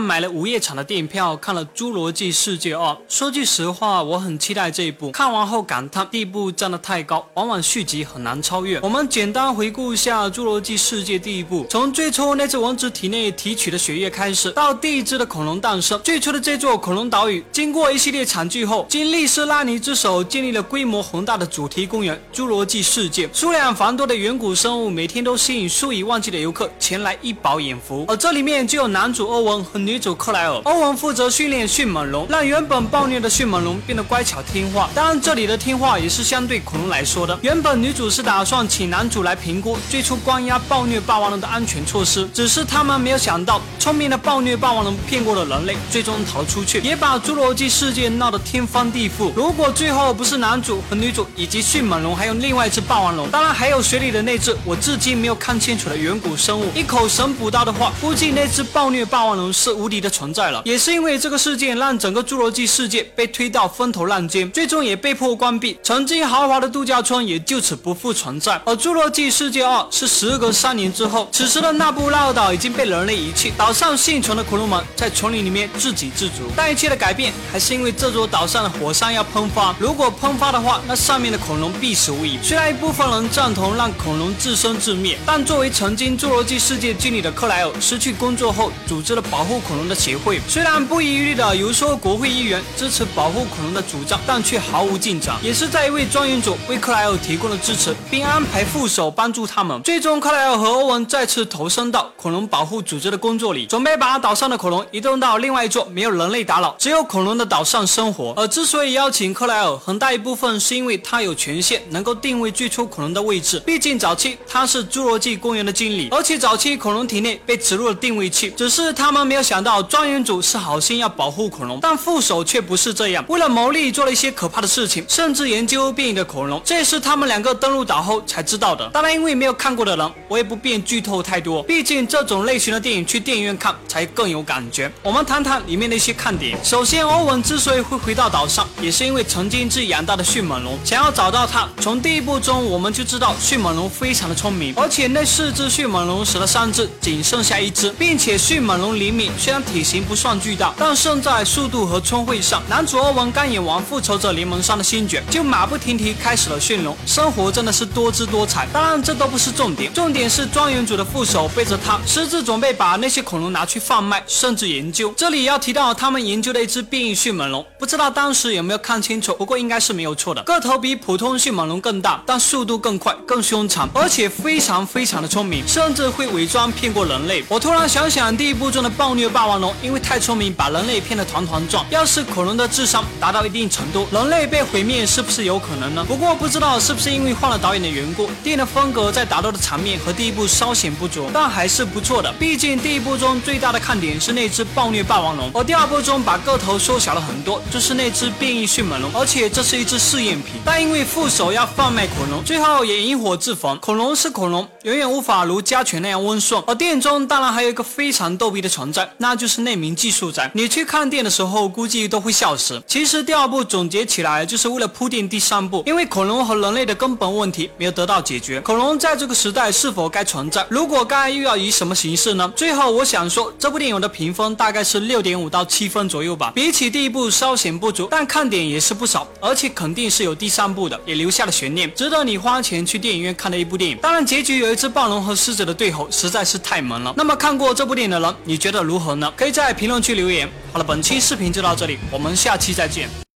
买了午夜场的电影票，看了《侏罗纪世界二》。说句实话，我很期待这一部。看完后感叹，第一部站得太高，往往续集很难超越。我们简单回顾一下《侏罗纪世界》第一部，从最初那只蚊子体内提取的血液开始，到第一只的恐龙诞生。最初的这座恐龙岛屿，经过一系列惨剧后，经利斯拉尼之手建立了规模宏大的主题公园——侏罗纪世界。数量繁多的远古生物，每天都吸引数以万计的游客前来一饱眼福。而这里面就有男主欧文和女。主克莱尔，欧文负责训练迅猛龙，让原本暴虐的迅猛龙变得乖巧听话。当然，这里的听话也是相对恐龙来说的。原本女主是打算请男主来评估最初关押暴虐霸王龙的安全措施，只是他们没有想到，聪明的暴虐霸王龙骗过了人类，最终逃出去，也把侏罗纪世界闹得天翻地覆。如果最后不是男主和女主以及迅猛龙，还有另外一只霸王龙，当然还有水里的那只我至今没有看清楚的远古生物，一口神捕到的话，估计那只暴虐霸王龙是。无敌的存在了，也是因为这个事件让整个侏罗纪世界被推到风头浪尖，最终也被迫关闭。曾经豪华的度假村也就此不复存在。而侏罗纪世界二是时隔三年之后，此时的那布拉尔岛已经被人类遗弃，岛上幸存的恐龙们在丛林里面自给自足。但一切的改变还是因为这座岛上的火山要喷发，如果喷发的话，那上面的恐龙必死无疑。虽然一部分人赞同让恐龙自生自灭，但作为曾经侏罗纪世界经理的克莱尔失去工作后，组织了保护。恐龙的协会虽然不遗余力的游说国会议员支持保护恐龙的主张，但却毫无进展。也是在一位庄园主为克莱尔提供了支持，并安排副手帮助他们。最终，克莱尔和欧文再次投身到恐龙保护组织的工作里，准备把岛上的恐龙移动到另外一座没有人类打扰、只有恐龙的岛上生活。而之所以邀请克莱尔，很大一部分是因为他有权限能够定位最初恐龙的位置。毕竟早期他是侏罗纪公园的经理，而且早期恐龙体内被植入了定位器，只是他们没有想。到庄园主是好心要保护恐龙，但副手却不是这样，为了牟利做了一些可怕的事情，甚至研究变异的恐龙。这也是他们两个登陆岛后才知道的。当然，因为没有看过的人，我也不便剧透太多。毕竟这种类型的电影去电影院看才更有感觉。我们谈谈里面的一些看点。首先，欧文之所以会回到岛上，也是因为曾经自己养大的迅猛龙，想要找到它。从第一部中我们就知道迅猛龙非常的聪明，而且那四只迅猛龙死了三只，仅剩下一只，并且迅猛龙灵敏。虽然体型不算巨大，但胜在速度和聪慧上。男主欧文刚演完《复仇者联盟三》的新卷，就马不停蹄开始了驯龙，生活真的是多姿多彩。当然，这都不是重点，重点是庄园主的副手背着他，私自准备把那些恐龙拿去贩卖，甚至研究。这里要提到他们研究的一只变异迅猛龙，不知道当时有没有看清楚，不过应该是没有错的。个头比普通迅猛龙更大，但速度更快、更凶残，而且非常非常的聪明，甚至会伪装骗过人类。我突然想想，第一部中的暴虐霸霸王龙。因为太聪明，把人类骗得团团转。要是恐龙的智商达到一定程度，人类被毁灭是不是有可能呢？不过不知道是不是因为换了导演的缘故，电影的风格在打斗的场面和第一部稍显不足，但还是不错的。毕竟第一部中最大的看点是那只暴虐霸王龙，而第二部中把个头缩小了很多，就是那只变异迅猛龙，而且这是一只试验品。但因为副手要贩卖恐龙，最后也引火自焚。恐龙是恐龙，远远无法如家犬那样温顺。而电影中当然还有一个非常逗逼的存在，那那就是那。名技术宅，你去看店的时候估计都会笑死。其实第二部总结起来就是为了铺垫第三部，因为恐龙和人类的根本问题没有得到解决。恐龙在这个时代是否该存在？如果该，又要以什么形式呢？最后我想说，这部电影的评分大概是六点五到七分左右吧，比起第一部稍显不足，但看点也是不少，而且肯定是有第三部的，也留下了悬念，值得你花钱去电影院看的一部电影。当然，结局有一只暴龙和狮子的对吼实在是太萌了。那么看过这部电影的人，你觉得如何呢？可以在。在评论区留言。好了，本期视频就到这里，我们下期再见。